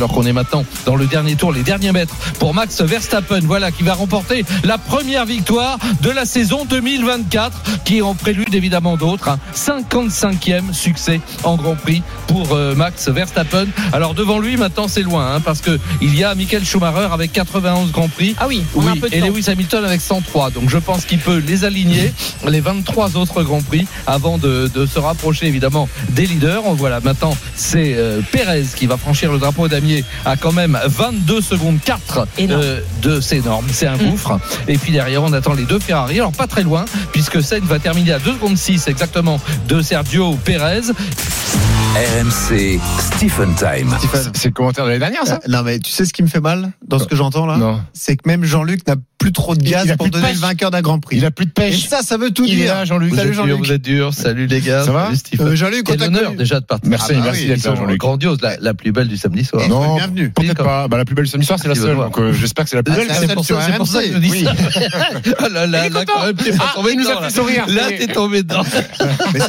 Alors qu'on est maintenant dans le dernier tour, les derniers mètres pour Max Verstappen, voilà, qui va remporter la première victoire de la saison 2024, qui est en prélude évidemment d'autres. Un 55e succès en Grand Prix pour euh, Max Verstappen. Alors devant lui, maintenant c'est loin, hein, parce que il y a Michael Schumacher avec 91 Grand Prix. Ah oui, on a un peu de et temps. Lewis Hamilton avec 103. Donc je pense qu'il peut les aligner, les 23 autres Grands Prix, avant de, de se rapprocher évidemment des leaders. On voit là maintenant, c'est euh, Perez qui va franchir le drapeau damier à quand même 22 secondes 4 Énorme. euh, de c'est énorme, c'est un Mm. gouffre. Et puis derrière, on attend les deux Ferrari. Alors pas très loin, puisque Sainz va terminer à 2 secondes 6 exactement de Sergio Perez. RMC Stephen Time. C'est le commentaire de l'année dernière, ça Euh, Non, mais tu sais ce qui me fait mal dans ce que j'entends là Non. C'est que même Jean-Luc n'a plus trop de gaz pour donner le vainqueur d'un Grand Prix. Il a plus de Et pêche. ça, ça veut tout Il dire. Jean-Luc. Salut Jean-Luc. vous êtes dur. Salut les gars. Ça va. Euh, Jean-Luc, on Quel t'a honneur connu. déjà de participer. Merci, Ah bah merci oui, d'être Jean-Luc. grandiose, la, la plus belle du samedi soir. Non, bienvenue. peut-être pas. Bah, la plus belle samedi soir, c'est la seule. Donc, euh, j'espère que c'est la plus Ah, belle. c'est pour ça. Que je dis ça. Ah là là, est là, quand même, t'es pas Ah, tombé dedans, là. t'es tombé dedans. Mais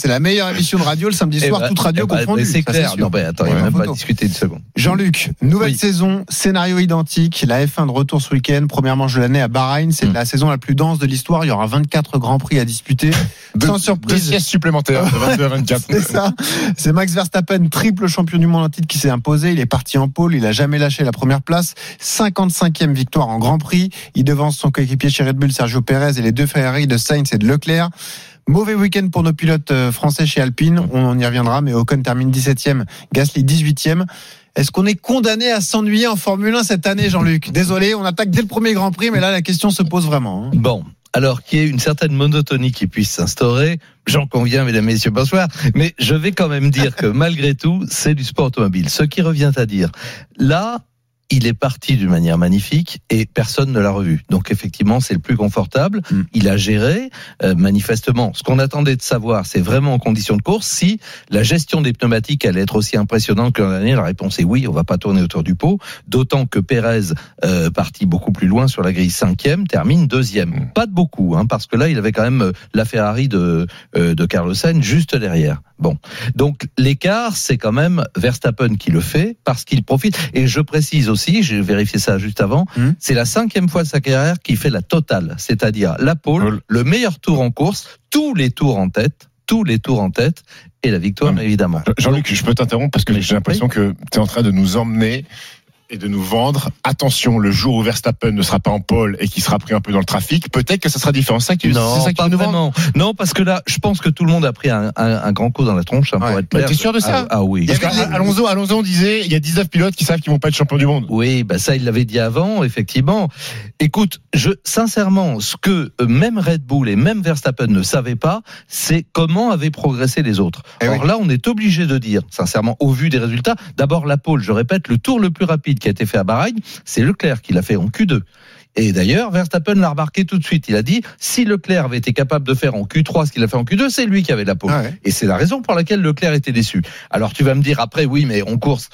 c'est- la meilleure émission de radio le samedi Eh soir, ben, toute radio eh ben, confondue. mais C'est clair. Non, ben attends, il Ouais, n'y a même pas discuté une seconde. Jean-Luc, nouvelle saison, scénario identique, la F1 de retour ce week-end, première manche de l'année à Bahreïn, c'est Mm. la saison la plus dense de l'histoire, il y aura 24 grands prix à disputer, Deux- sans Deux surprise. siestes supplémentaires de 22 à 24. C'est ça. C'est Max Verstappen, triple champion du monde en titre, qui s'est imposé. Il est parti en pôle. Il a jamais lâché la première place. 55e victoire en Grand Prix. Il devance son coéquipier chez Red Bull, Sergio Perez, et les deux Ferrari de Sainz et de Leclerc. Mauvais week-end pour nos pilotes euh, français chez Alpine. On y reviendra, mais Ocon termine 17e, Gasly 18e. Est-ce qu'on est condamné à s'ennuyer en Formule 1 cette année, Jean-Luc? Désolé, on attaque dès le premier Grand Prix, mais là, la question se pose vraiment. hein. Bon. Alors qu'il y ait une certaine monotonie qui puisse s'instaurer, j'en conviens, mesdames, messieurs, bonsoir. Mais je vais quand même dire que malgré tout, c'est du sport automobile. Ce qui revient à dire, là, il est parti d'une manière magnifique et personne ne l'a revu. Donc effectivement, c'est le plus confortable. Mm. Il a géré euh, manifestement. Ce qu'on attendait de savoir, c'est vraiment en conditions de course si la gestion des pneumatiques allait être aussi impressionnante que l'an dernier. La réponse est oui. On va pas tourner autour du pot. D'autant que Pérez, euh, parti beaucoup plus loin sur la grille cinquième, termine deuxième. Pas de beaucoup, hein, parce que là, il avait quand même euh, la Ferrari de euh, de Carlos Sainz juste derrière. Bon, donc l'écart, c'est quand même Verstappen qui le fait parce qu'il profite. Et je précise aussi, j'ai vérifié ça juste avant, Hmm. c'est la cinquième fois de sa carrière qu'il fait la totale, c'est-à-dire la pole, le meilleur tour en course, tous les tours en tête, tous les tours en tête et la victoire Non, mais- évidemment. Jean-Luc, je peux t'interrompre parce que j'ai l'impression que tu es en train de nous emmener et de nous vendre. Attention, le jour où Verstappen ne sera pas en pôle et qui sera pris un peu dans le trafic, peut-être que ça sera différent. C'est ça qui, Non, c'est ça qui pas nous vend. vraiment. Non, parce que là, je pense que tout le monde a pris un, un- un grand coup dans la tronche, hein, pour Ouais. être Mais clair. t'es sûr de ça ah, ah oui. Parce qu'à Alonso, Alonso, on disait, il y a 19 pilotes qui savent qu'ils vont pas être champions du monde. Oui, bah ça, il l'avait dit avant, effectivement. Écoute, je, sincèrement, ce que euh, même Red Bull et même Verstappen ne savaient pas, c'est comment avaient progressé les autres. Eh Or oui. là, on est obligé de dire, sincèrement, au vu des résultats, d'abord la pole, je répète, le tour le plus rapide qui a été fait à Bahreïn, c'est Leclerc qui l'a fait en Q2. Et d'ailleurs, Verstappen l'a remarqué tout de suite. Il a dit, si Leclerc avait été capable de faire en Q3 ce qu'il a fait en Q2, c'est lui qui avait la pole. Ah ouais. Et c'est la raison pour laquelle Leclerc était déçu. Alors tu vas me dire après, oui, mais en course,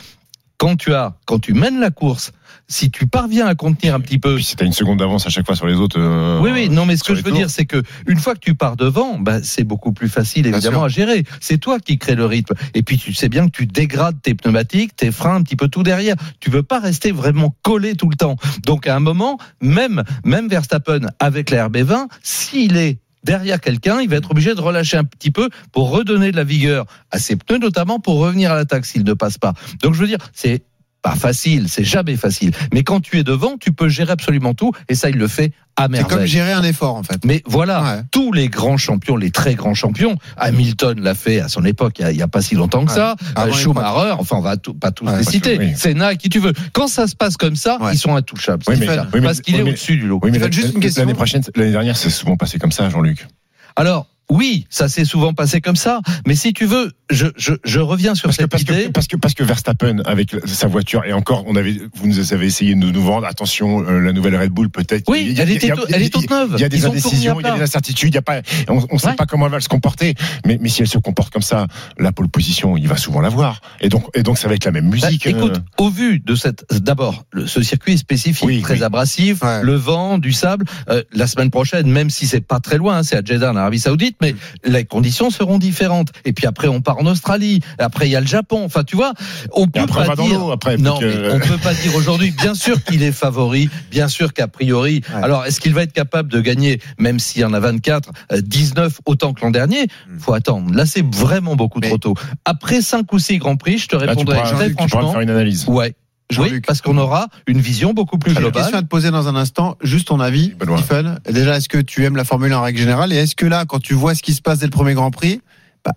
quand tu as, quand tu mènes la course, si tu parviens à contenir un petit peu. Puis si t'as une seconde d'avance à chaque fois sur les autres. euh, Oui, oui, non, mais ce que je veux tours. dire, c'est que une fois que tu pars devant, bah, c'est beaucoup plus facile, évidemment, à gérer. C'est toi qui crée le rythme. Et puis, tu sais bien que tu dégrades tes pneumatiques, tes freins, un petit peu tout derrière. Tu veux pas rester vraiment collé tout le temps. Donc, à un moment, même, même Verstappen avec la RB20, s'il est derrière quelqu'un, il va être obligé de relâcher un petit peu pour redonner de la vigueur à ses pneus, notamment pour revenir à l'attaque s'il ne passe pas. Donc, je veux dire, c'est pas facile, c'est jamais facile. Mais quand tu es devant, tu peux gérer absolument tout, et ça, il le fait à C'est comme merveille. gérer un effort, en fait. Mais voilà, Ouais. tous les grands champions, les très grands champions, Hamilton l'a fait à son époque, il n'y a, pas si longtemps que Ouais. ça, Avant euh, Schumacher, enfin on va tout- pas tous Ouais, les citer, oui. Senna, qui tu veux. Quand ça se passe comme ça, Ouais. ils sont intouchables. Oui, mais- Stephen, oui, mais- parce qu'il oui, est mais- au-dessus du lot. Oui, mais la- juste une question. l'année prochaine, l'année dernière, c'est souvent passé comme ça, Jean-Luc. Alors, Oui, ça s'est souvent passé comme ça. Mais si tu veux, je, je, je reviens sur Parce que, cette parce, idée. que, parce que parce que Verstappen avec sa voiture et encore on avait vous nous avez essayé de nous, vendre attention euh, la nouvelle Red Bull peut-être Oui, Il y a- elle était il y a- elle est toute neuve. il y a des indécisions il y a des incertitudes il y a pas on, on sait Ouais. pas comment elle va se comporter mais mais si elle se comporte comme ça la pole position il va souvent l'avoir et donc et donc ça va être la même Bah, musique écoute, euh, au vu de cette, d'abord, ce circuit est spécifique, Oui, très oui. abrasif, Ouais. le vent, du sable. Euh, la semaine prochaine, même si c'est pas très loin, hein, c'est à Jeddah, en Arabie Saoudite, mais les conditions seront différentes. Et puis après, on part en Australie. Après, il y a le Japon. Enfin, tu vois, on peut après pas dire. après Non, puis que- mais on peut pas dire aujourd'hui. Bien sûr qu'il est favori, bien sûr qu'a priori. Ouais. Alors, est-ce qu'il va être capable de gagner, même s'il y en a 24, euh, 19 autant que l'an dernier Faut attendre. Là, c'est vraiment beaucoup Mais- trop tôt. Après 5 ou 6 grands prix, je te là, tu répondrai pourras, très tu pourras me franchement. faire une analyse Ouais. Oui, parce qu'on aura une vision beaucoup plus J'ai une globale. question à te poser dans un instant. Juste ton avis, Benoît. Stephen. Déjà, est-ce que tu aimes la Formule 1 en règle générale? Et est-ce que là, quand tu vois ce qui se passe dès le premier Grand Prix, bah,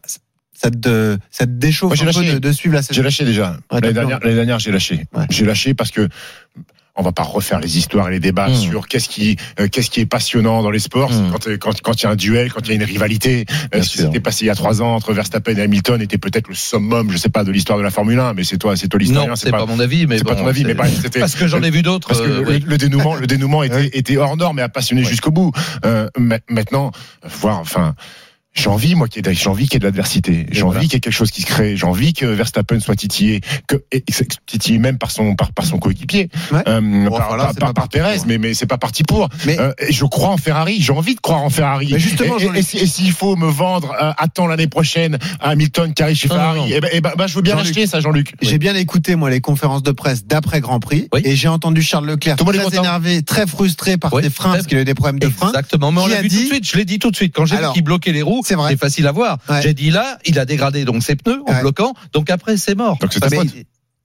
ça te, ça te déchauffe Moi, j'ai un peu lâché. de, de suivre la J'ai saison lâché déjà. Ouais, L'année dernière, j'ai lâché. Ouais. J'ai lâché parce que on va pas refaire les histoires et les débats Mmh. sur qu'est-ce qui euh, qu'est-ce qui est passionnant dans les sports Mmh. quand euh, quand quand il y a un duel, quand il y a une rivalité. Euh, ce qui s'était passé il y a trois ans entre Verstappen et Hamilton était peut-être le summum, je sais pas, de l'histoire de la Formule 1, mais c'est toi, c'est toi l'historien, Non, c'est pas, mon avis, mais c'est bon, pas ton avis, mais parce que j'en ai vu d'autres. parce que euh, le, oui. le dénouement, le dénouement était, était hors norme et a passionné Ouais. jusqu'au bout. Euh, ma- maintenant, voir, enfin. J'ai envie, moi, qu'il y ait, j'ai envie qu'il y ait de l'adversité. J'ai voilà. envie qu'il y ait quelque chose qui se crée. J'ai envie que Verstappen soit titillé, que, et, titillé même par son, par, par son coéquipier, Ouais. euh, Bon, par, enfin, là, par, par- pour. mais, mais c'est pas parti pour. Mais- Euh, je crois en Ferrari. J'ai envie de croire en Ferrari. Mais justement, et, et- et si- et s'il faut me vendre, euh, attends l'année prochaine à Hamilton qui arrive chez Non, non, Ferrari, non. eh ben, eh ben, bah, je veux bien l'acheter, ça, Jean-Luc. J'ai bien écouté moi les conférences de presse d'après Grand Prix Oui. et j'ai entendu Charles Leclerc Tout très content. énervé, très frustré par Oui, ses freins parce qu'il a eu des problèmes de frein. Exactement, mais on l'a vu dit- tout de suite. Je l'ai dit tout de suite. Quand j'ai vu Alors, qu'il bloquait les roues, c'est vrai. c'est facile à voir. Ouais. J'ai dit là, il a dégradé donc ses pneus en Ouais. bloquant. Donc après, c'est mort. Donc c'est ta Mais- faute.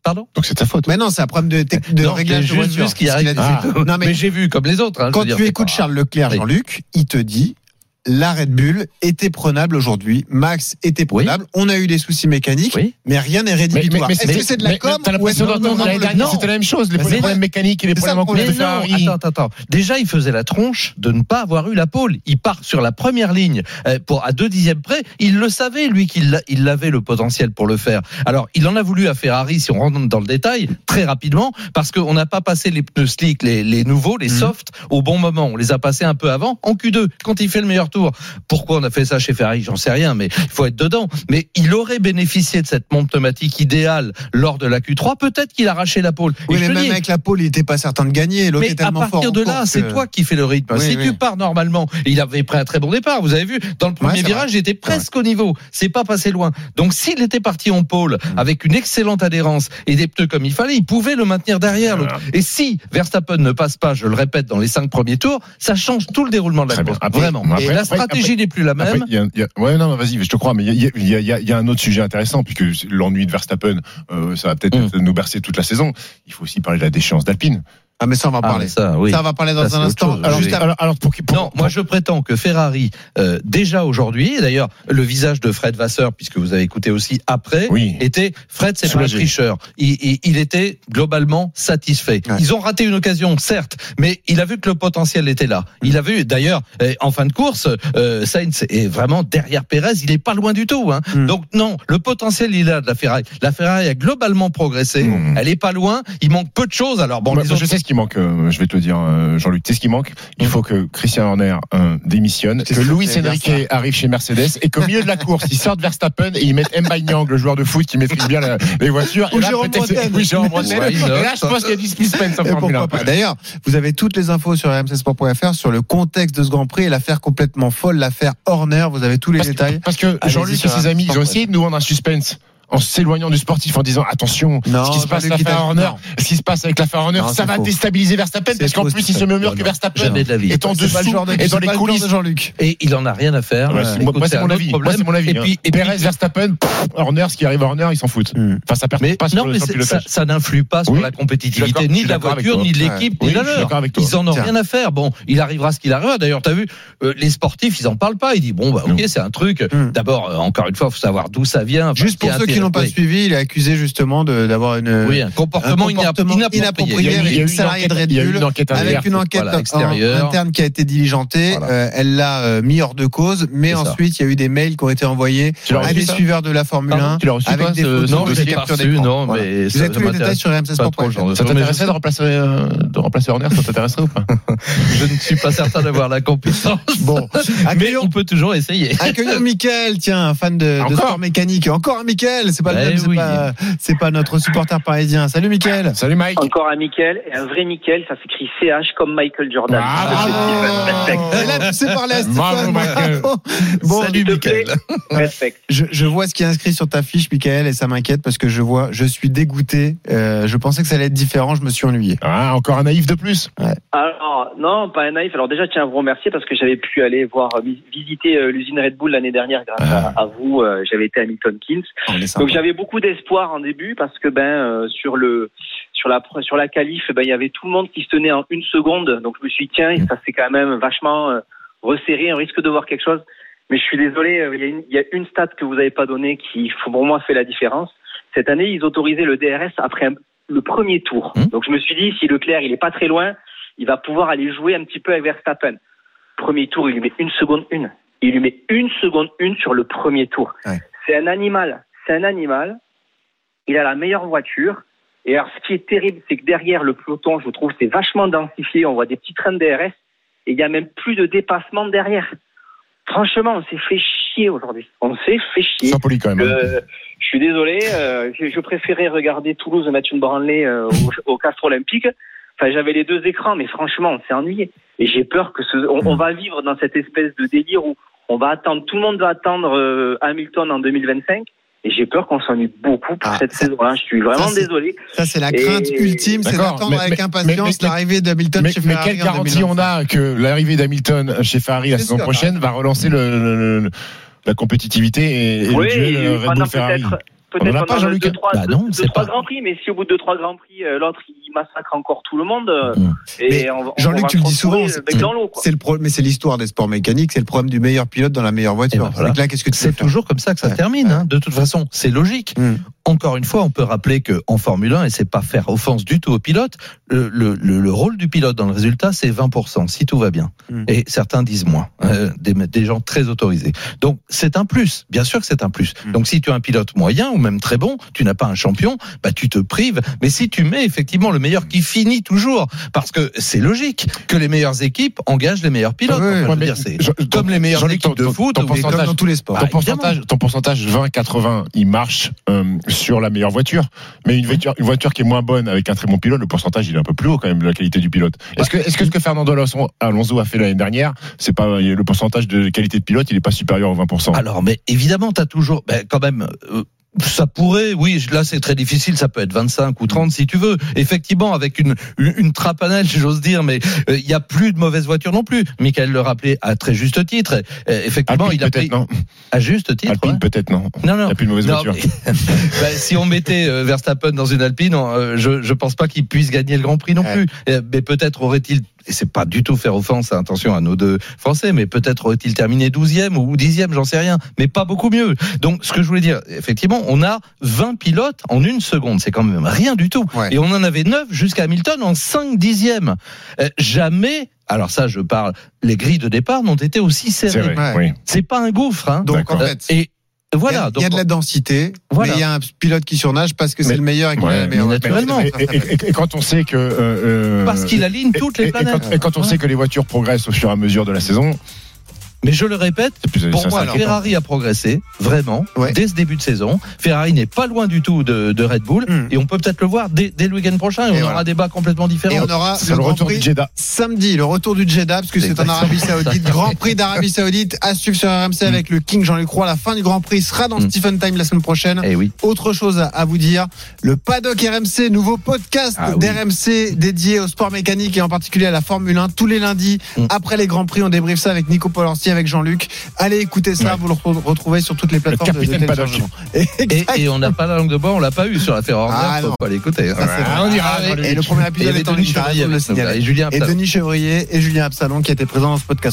Pardon? Donc c'est ta faute. Mais non, c'est un problème de, de Non, réglage de juste voiture. vu ce qu'il a dit. Ah. Non mais, mais j'ai vu comme les autres. hein, je quand tu écoutes pas- Charles Leclerc, Oui. Jean-Luc, il te dit la Red Bull était prenable aujourd'hui, Max était Oui. prenable, on a eu des soucis mécaniques, Oui. mais rien n'est rédhibitoire. Est-ce que c'est de la com c'était la même chose, les problèmes mécaniques et les problèmes en attends, attends. Déjà, il faisait la tronche de ne pas avoir eu la pole. Il part sur la première ligne euh, pour à deux dixièmes près. Il le savait, lui, qu'il il avait le potentiel pour le faire. Alors, il en a voulu à Ferrari, si on rentre dans le détail, très rapidement, parce qu'on n'a pas passé les pneus slick, les, les nouveaux, les Mhm. soft, au bon moment. On les a passés un peu avant, en Q2, quand il fait le meilleur tour. Pourquoi on a fait ça chez Ferrari? J'en sais rien, mais il faut être dedans. Mais il aurait bénéficié de cette monte pneumatique idéale lors de la Q3. Peut-être qu'il a arraché la pole. Oui, Et mais même dis, avec la pole, il n'était pas certain de gagner. Mais est à partir de là, c'est toi qui fais le rythme. Oui, si oui. tu pars normalement, il avait pris un très bon départ. Vous avez vu, dans le premier virage, j'étais presque au niveau. C'est pas passé loin. Donc, s'il était parti en pôle Mm. avec une excellente adhérence et des pneus comme il fallait, il pouvait le maintenir derrière l'autre. Et si Verstappen ne passe pas, je le répète, dans les cinq premiers tours, ça change tout le déroulement de la course. Vraiment. après- la stratégie n'est plus la même. y a- il y a- ouais, non, vas-y, je te crois, mais il y a, il y, a, il y, a, il y a un autre sujet intéressant, puisque l'ennui de Verstappen, euh, ça va peut-être Mm. nous bercer toute la saison. Il faut aussi parler de la déchéance d'Alpine. Ah, mais ça, on va Ah, parler. ça, oui. Ça, on va parler dans Ça, un instant. chose. Alors, Oui. Alors, alors pour, qui- pour- Non, moi je prétends que Ferrari, euh, déjà aujourd'hui, d'ailleurs le visage de Fred Vasseur, puisque vous avez écouté aussi après, Oui. était Fred, c'est pas tricheur. Il, il, il était globalement satisfait. Ouais. Ils ont raté une occasion, certes, mais il a vu que le potentiel était là. Il a vu, d'ailleurs, euh, en fin de course, euh, Sainz est vraiment derrière Pérez, il est pas loin du tout. Hein. Mm. Donc non, le potentiel il est là de la Ferrari. La Ferrari a globalement progressé, Mm. elle est pas loin, il manque peu de choses. Alors bon, les autres- je sais ce qui manque, euh, je vais te le dire, euh, Jean-Luc. Tu sais ce qui manque? Il faut que Christian Horner euh, démissionne, C'est que Luis Enrique arrive chez Mercedes et qu'au milieu de la course, ils sortent Verstappen et ils mettent Mbaye Nyang, le joueur de foot qui maîtrise bien la- les voitures. Ou Jérôme Bretagne. Oui, Jérôme Bretagne. Là, je pense qu'il y a du suspense en Et Formule pourquoi 1. pas. D'ailleurs, vous avez toutes les infos sur rmcsport.fr sur le contexte de ce Grand Prix et l'affaire complètement folle, l'affaire Horner. Vous avez tous les Parce que, détails. parce que Jean-Luc et ses amis, ils ont essayé de nous vendre un suspense en s'éloignant du sportif en disant attention, Non, ce qui se passe avec Horner, ce qui se passe avec l'affaire Horner, ça va faux. déstabiliser Verstappen parce qu'en plus il se met au mur que Verstappen jamais de la vie. est en C'est pas le dessous genre de- et c'est dans les coulisses. de Jean-Luc. Et il en a rien à faire. Ouais, Euh, écoute, moi, c'est mon avis. Moi, mon avis. Et puis, et puis- Perez, Verstappen, pff, Horner, ce qui arrive à Horner, ils s'en foutent. Hmm. Enfin, ça perd pas non, mais sur le c'est- ça, ça n'influe pas sur Oui, la compétitivité ni de la voiture, ni de l'équipe, ni de leur. Ils en ont rien à faire. Bon, il arrivera ce qu'il arrivera. D'ailleurs, t'as vu, euh, les sportifs, ils en parlent pas. Ils disent bon, bah ok, c'est un truc. D'abord, encore une fois, faut savoir d'où ça vient. Juste pour ceux qui qui n'ont pas oui. suivi, il est accusé justement d'avoir une Oui, un comportement, un comportement inapproprié. inapproprié Il y a eu- il y a avec eu une une salariée de enquête- Red Bull, avec une enquête Voilà, extérieure. interne qui a été diligentée. Voilà. Euh, elle l'a euh, mis hors de cause, mais ensuite il y a eu des mails qui ont été envoyés à des suiveurs de la Formule 1 Tu reçu avec des photos Non, de je dossier l'ai pas capture reçu, d'écran. non, Voilà. mais Vous avez tous les détails sur RMC Ça t'intéresserait de remplacer, euh, de remplacer Horner Ça t'intéresserait ou pas Je ne suis pas certain d'avoir la compétence. Bon, Mais accueillons, on peut toujours essayer. accueillons Mickaël, tiens, un fan de, sport mécanique. Encore un Mickaël, c'est pas le Eh oui. pas, notre supporter parisien. Salut Mickaël. Salut Mike. Encore un Mickaël, et un vrai Mickaël, ça s'écrit CH comme Michael Jordan. Ah, Respect, bravo. Et là, tu sais parler à Bravo, Stéphane. Michael. Bravo. Bon, Salut. Mickaël. Respect. Je, je vois ce qui est inscrit sur ta fiche, Michael, et ça m'inquiète parce que je vois, je suis dégoûté. Euh, je pensais que ça allait être différent, je me suis ennuyé. Ah, encore un naïf de plus. Alors, non, pas un naïf. Alors déjà, tiens à vous remercier parce que j'avais pu aller voir, euh, vi- visiter euh, l'usine Red Bull l'année dernière grâce à, à vous. J'avais été à Milton Keynes. Donc j'avais beaucoup d'espoir en début parce que ben euh, sur le sur la sur la qualif, ben il y avait tout le monde qui se tenait en une seconde. Donc je me suis dit tiens, ça s'est quand même vachement euh, resserré. On risque de voir quelque chose. Mais je suis désolé, euh, il y a une, il y a une stat que vous n'avez pas donnée qui pour moi fait la différence. Cette année, ils autorisaient le DRS après un- le premier tour. Mmh. Donc je me suis dit si Leclerc il est pas très loin, il va pouvoir aller jouer un petit peu avec Verstappen. Premier tour, il lui met une seconde une. Il lui met une seconde une sur le premier tour. Ouais. C'est un animal. C'est un animal. Il a la meilleure voiture. Et alors, ce qui est terrible, c'est que derrière le peloton, je trouve, c'est vachement densifié. On voit des petits trains de DRS. Et il n'y a même plus de dépassement derrière. Franchement, on s'est fait chier aujourd'hui. On s'est fait chier. Poli quand même. hein. Euh, je suis désolé, euh, je, je préférais regarder Toulouse mettre une branlée euh, au, au Castre Olympique. Enfin, j'avais les deux écrans, mais franchement, on s'est ennuyé. Et j'ai peur que ce, on, on va vivre dans cette espèce de délire où on va attendre, tout le monde va attendre euh, Hamilton en 2025. Et j'ai peur qu'on s'ennuie beaucoup pour Ah, cette saison-là. Je suis vraiment ça, désolé. Ça, c'est la Et- crainte ultime, c'est d'attendre mais- avec mais- impatience mais- l'arrivée d'Hamilton Mais, chez mais Ferrari. quelle en garantie on 2025. a que l'arrivée d'Hamilton chez Ferrari la saison sûr, prochaine va relancer le, le- le- la compétitivité et, et oui, le duel Red Bull Ferrari peut-être a pas, deux, trois, Bah non, deux, trois pas- grands prix, mais si au bout de deux, trois grands prix, euh, l'autre il massacre encore tout le monde, euh, Mm. et on Jean-Luc, tu le dis souvent. C'est le pro- mais c'est l'histoire des sports mécaniques, c'est le problème du meilleur pilote dans la meilleure voiture. Eh ben voilà. Là, qu'est-ce que C'est toujours comme ça que ça Ouais. termine. hein. De toute façon, c'est logique. Mm. Encore une fois, on peut rappeler que en Formule 1, et c'est pas faire offense du tout au pilote, le, le- le- le rôle du pilote dans le résultat, c'est 20%, si tout va bien. Mm. Et certains disent moins, euh, des, des gens très autorisés. Donc c'est un plus, bien sûr que c'est un plus. Donc si tu as un pilote moyen ou même très bon, tu n'as pas un champion, bah tu te prives. Mais si tu mets effectivement le meilleur qui finit toujours, parce que c'est logique que les meilleures équipes engagent les meilleurs pilotes. Enfin, Ouais, dire, comme les meilleures équipes de ton- foot. ton pourcentage- Comme dans tous les sports. Bah, ton évidemment. pourcentage, pourcentage 20-80, il marche euh, sur la meilleure voiture. Mais une voiture, une voiture qui est moins bonne avec un très bon pilote, le pourcentage il est un peu plus haut quand même de la qualité du pilote. Est-ce que, est-ce que ce que Fernando Alonso, Alonso a fait l'année dernière, c'est pas le pourcentage de qualité de pilote, il est pas supérieur aux 20%. Alors, mais évidemment, tu as toujours, ben, quand même. euh, ça pourrait, oui, là c'est très difficile, ça peut être 25 ou 30 si tu veux. Effectivement, avec une, une, une trapanelle, j'ose dire, mais euh, il y a plus de mauvaises voitures non plus. Michael le rappelait à très juste titre. Euh, effectivement, Alpine il a peut-être pris non. à juste titre. Alpine ouais. peut-être non. Non, Il non. n'y a plus de mauvaise Non, voiture. mais- Ben, si on mettait euh, Verstappen dans une Alpine, euh, je je pense pas qu'il puisse gagner le Grand Prix non Ouais. plus. Euh, Mais peut-être aurait-il et c'est pas du tout faire offense, attention à nos deux Français, mais peut-être aurait-il terminé 12e ou 10e, j'en sais rien, mais pas beaucoup mieux. Donc, ce que je voulais dire, effectivement, on a 20 pilotes en une seconde, c'est quand même rien du tout. Ouais. Et on en avait 9 jusqu'à Hamilton en 5 dixièmes. Euh, jamais, alors ça, je parle, les grilles de départ n'ont été aussi serrées. Ouais. C'est pas un gouffre, hein. Donc, en Euh, fait, et il y a- voilà. il y a donc, de la densité, Voilà. mais il y a un pilote qui surnage parce que c'est le meilleur et qu'il a Ouais, la meilleure naturellement. Et, et- et- et quand on sait que euh, euh, parce qu'il aligne toutes et- les et- et planètes. quand, et quand on sait que les voitures progressent au fur et à mesure de la saison, Mais je le répète, pour moi. Ferrari a progressé, vraiment, Ouais. dès ce début de saison. Ferrari n'est pas loin du tout de, de Red Bull, Mm. et on peut peut-être le voir dès, dès le week-end prochain, et, Et on voilà. aura un débat complètement différent. Et on aura le retour Prix du Jeddah. samedi, le retour du Jeddah, parce que c'est en. Arabie Saoudite. Grand Prix d'Arabie Saoudite à suivre sur RMC avec le King Jean-Luc Roy. La fin du Grand Prix sera dans Mm. Stephen Time la semaine prochaine. Eh oui. Autre chose à- vous dire, le Paddock RMC, nouveau podcast Ah oui. d'RMC dédié au sport mécanique et en particulier à la Formule 1 tous les lundis Mm. après les Grands Prix. On débriefe ça avec Nico Avec Jean-Luc. Allez écouter ça, Ouais. vous le re- retrouvez sur toutes les plateformes de, téléchargement. Et, et on n'a pas la langue de bois, on l'a pas eu sur l'affaire Horner, Ah, faut pas l'écouter. hein. Ah, on Ah, et le premier Et il y épisode avait est en Denis ligne, et Julien Chevrier et Julien Absalon qui étaient présents dans ce podcast.